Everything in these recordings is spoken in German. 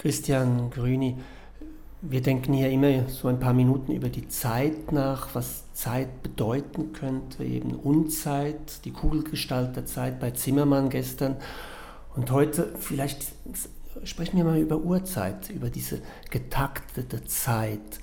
Christian Grüni, wir denken hier immer so ein paar Minuten über die Zeit nach, was Zeit bedeuten könnte, eben Unzeit, die Kugelgestalt der Zeit bei Zimmermann gestern. Und heute vielleicht sprechen wir mal über Uhrzeit, über diese getaktete Zeit.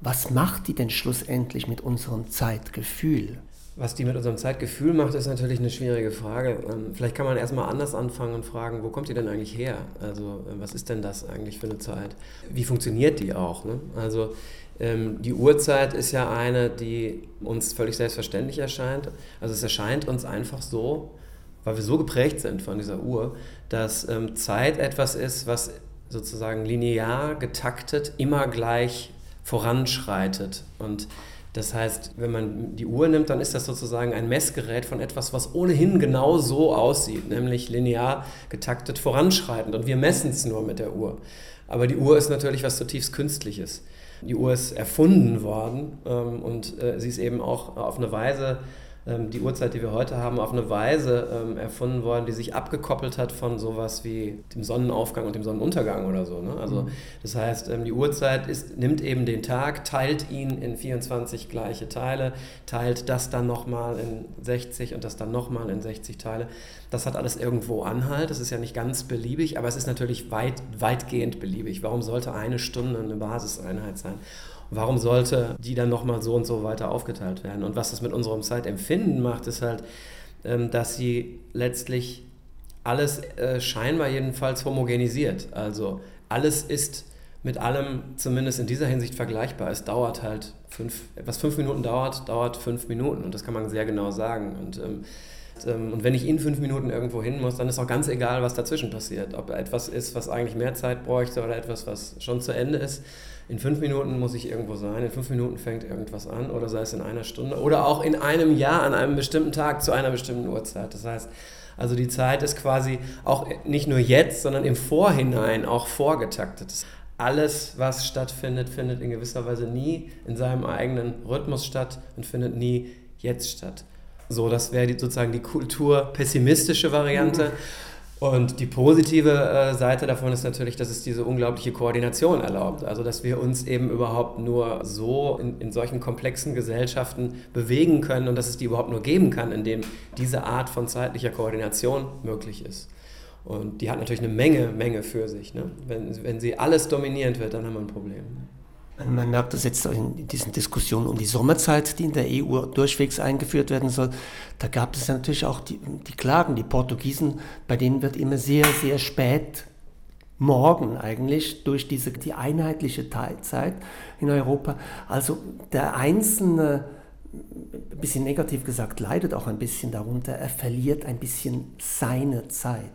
Was macht die denn schlussendlich mit unserem Zeitgefühl? Was die mit unserem Zeitgefühl macht, ist natürlich eine schwierige Frage. Ähm, vielleicht kann man erstmal anders anfangen und fragen, wo kommt die denn eigentlich her? Also äh, was ist denn das eigentlich für eine Zeit? Wie funktioniert die auch? Ne? Also ähm, die Uhrzeit ist ja eine, die uns völlig selbstverständlich erscheint. Also es erscheint uns einfach so, weil wir so geprägt sind von dieser Uhr, dass ähm, Zeit etwas ist, was sozusagen linear getaktet immer gleich voranschreitet und das heißt, wenn man die Uhr nimmt, dann ist das sozusagen ein Messgerät von etwas, was ohnehin genau so aussieht, nämlich linear getaktet voranschreitend. Und wir messen es nur mit der Uhr. Aber die Uhr ist natürlich was zutiefst Künstliches. Die Uhr ist erfunden worden ähm, und äh, sie ist eben auch auf eine Weise die Uhrzeit, die wir heute haben, auf eine Weise ähm, erfunden worden, die sich abgekoppelt hat von sowas wie dem Sonnenaufgang und dem Sonnenuntergang oder so. Ne? Also mhm. das heißt, ähm, die Uhrzeit ist, nimmt eben den Tag, teilt ihn in 24 gleiche Teile, teilt das dann nochmal in 60 und das dann nochmal in 60 Teile. Das hat alles irgendwo Anhalt. Das ist ja nicht ganz beliebig, aber es ist natürlich weit, weitgehend beliebig. Warum sollte eine Stunde eine Basiseinheit sein? Warum sollte die dann nochmal so und so weiter aufgeteilt werden? Und was das mit unserem Zeitempfinden macht, ist halt, ähm, dass sie letztlich alles äh, scheinbar jedenfalls homogenisiert. Also alles ist mit allem zumindest in dieser Hinsicht vergleichbar. Es dauert halt fünf, was fünf Minuten dauert, dauert fünf Minuten und das kann man sehr genau sagen. Und, ähm, ähm, und wenn ich in fünf Minuten irgendwo hin muss, dann ist auch ganz egal, was dazwischen passiert. Ob etwas ist, was eigentlich mehr Zeit bräuchte oder etwas, was schon zu Ende ist in fünf Minuten muss ich irgendwo sein, in fünf Minuten fängt irgendwas an oder sei es in einer Stunde oder auch in einem Jahr an einem bestimmten Tag zu einer bestimmten Uhrzeit. Das heißt, also die Zeit ist quasi auch nicht nur jetzt, sondern im Vorhinein auch vorgetaktet. Alles, was stattfindet, findet in gewisser Weise nie in seinem eigenen Rhythmus statt und findet nie jetzt statt. So, das wäre sozusagen die kulturpessimistische Variante. Mhm. Und die positive äh, Seite davon ist natürlich, dass es diese unglaubliche Koordination erlaubt. Also, dass wir uns eben überhaupt nur so in, in solchen komplexen Gesellschaften bewegen können und dass es die überhaupt nur geben kann, indem diese Art von zeitlicher Koordination möglich ist. Und die hat natürlich eine Menge, Menge für sich. Ne? Wenn, wenn sie alles dominierend wird, dann haben wir ein Problem. Man merkt das jetzt in diesen Diskussionen um die Sommerzeit, die in der EU durchwegs eingeführt werden soll. Da gab es natürlich auch die, die Klagen, die Portugiesen, bei denen wird immer sehr, sehr spät morgen eigentlich durch diese, die einheitliche Teilzeit in Europa. Also der Einzelne, ein bisschen negativ gesagt, leidet auch ein bisschen darunter. Er verliert ein bisschen seine Zeit.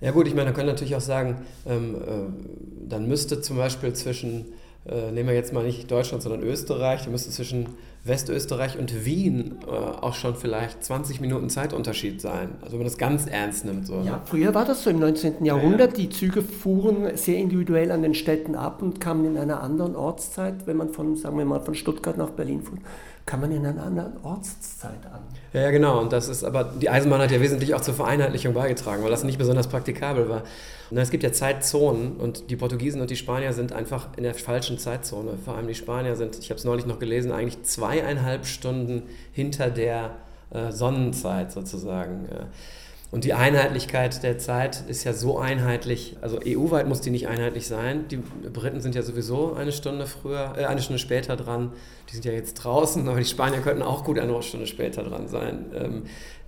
Ja gut, ich meine, man kann natürlich auch sagen, ähm, äh, dann müsste zum Beispiel zwischen äh, nehmen wir jetzt mal nicht Deutschland, sondern Österreich, da müsste zwischen Westösterreich und Wien äh, auch schon vielleicht 20 Minuten Zeitunterschied sein. Also wenn man das ganz ernst nimmt. So, ne? ja, früher war das so im 19. Jahrhundert. Ja. Die Züge fuhren sehr individuell an den Städten ab und kamen in einer anderen Ortszeit, wenn man von, sagen wir mal, von Stuttgart nach Berlin fuhr kann man in einer anderen Ortszeit an. Ja, genau. Und das ist aber, die Eisenbahn hat ja wesentlich auch zur Vereinheitlichung beigetragen, weil das nicht besonders praktikabel war. Und es gibt ja Zeitzonen und die Portugiesen und die Spanier sind einfach in der falschen Zeitzone. Vor allem die Spanier sind, ich habe es neulich noch gelesen, eigentlich zweieinhalb Stunden hinter der äh, Sonnenzeit sozusagen. Und die Einheitlichkeit der Zeit ist ja so einheitlich, also EU-weit muss die nicht einheitlich sein. Die Briten sind ja sowieso eine Stunde früher, äh, eine Stunde später dran. Die sind ja jetzt draußen, aber die Spanier könnten auch gut eine Stunde später dran sein. Ähm,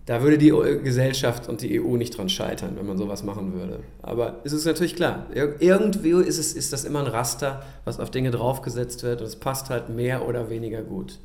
da würde die Gesellschaft und die EU nicht dran scheitern, wenn man sowas machen würde. Aber es ist natürlich klar, irgendwie ist, es, ist das immer ein Raster, was auf Dinge draufgesetzt wird und es passt halt mehr oder weniger gut.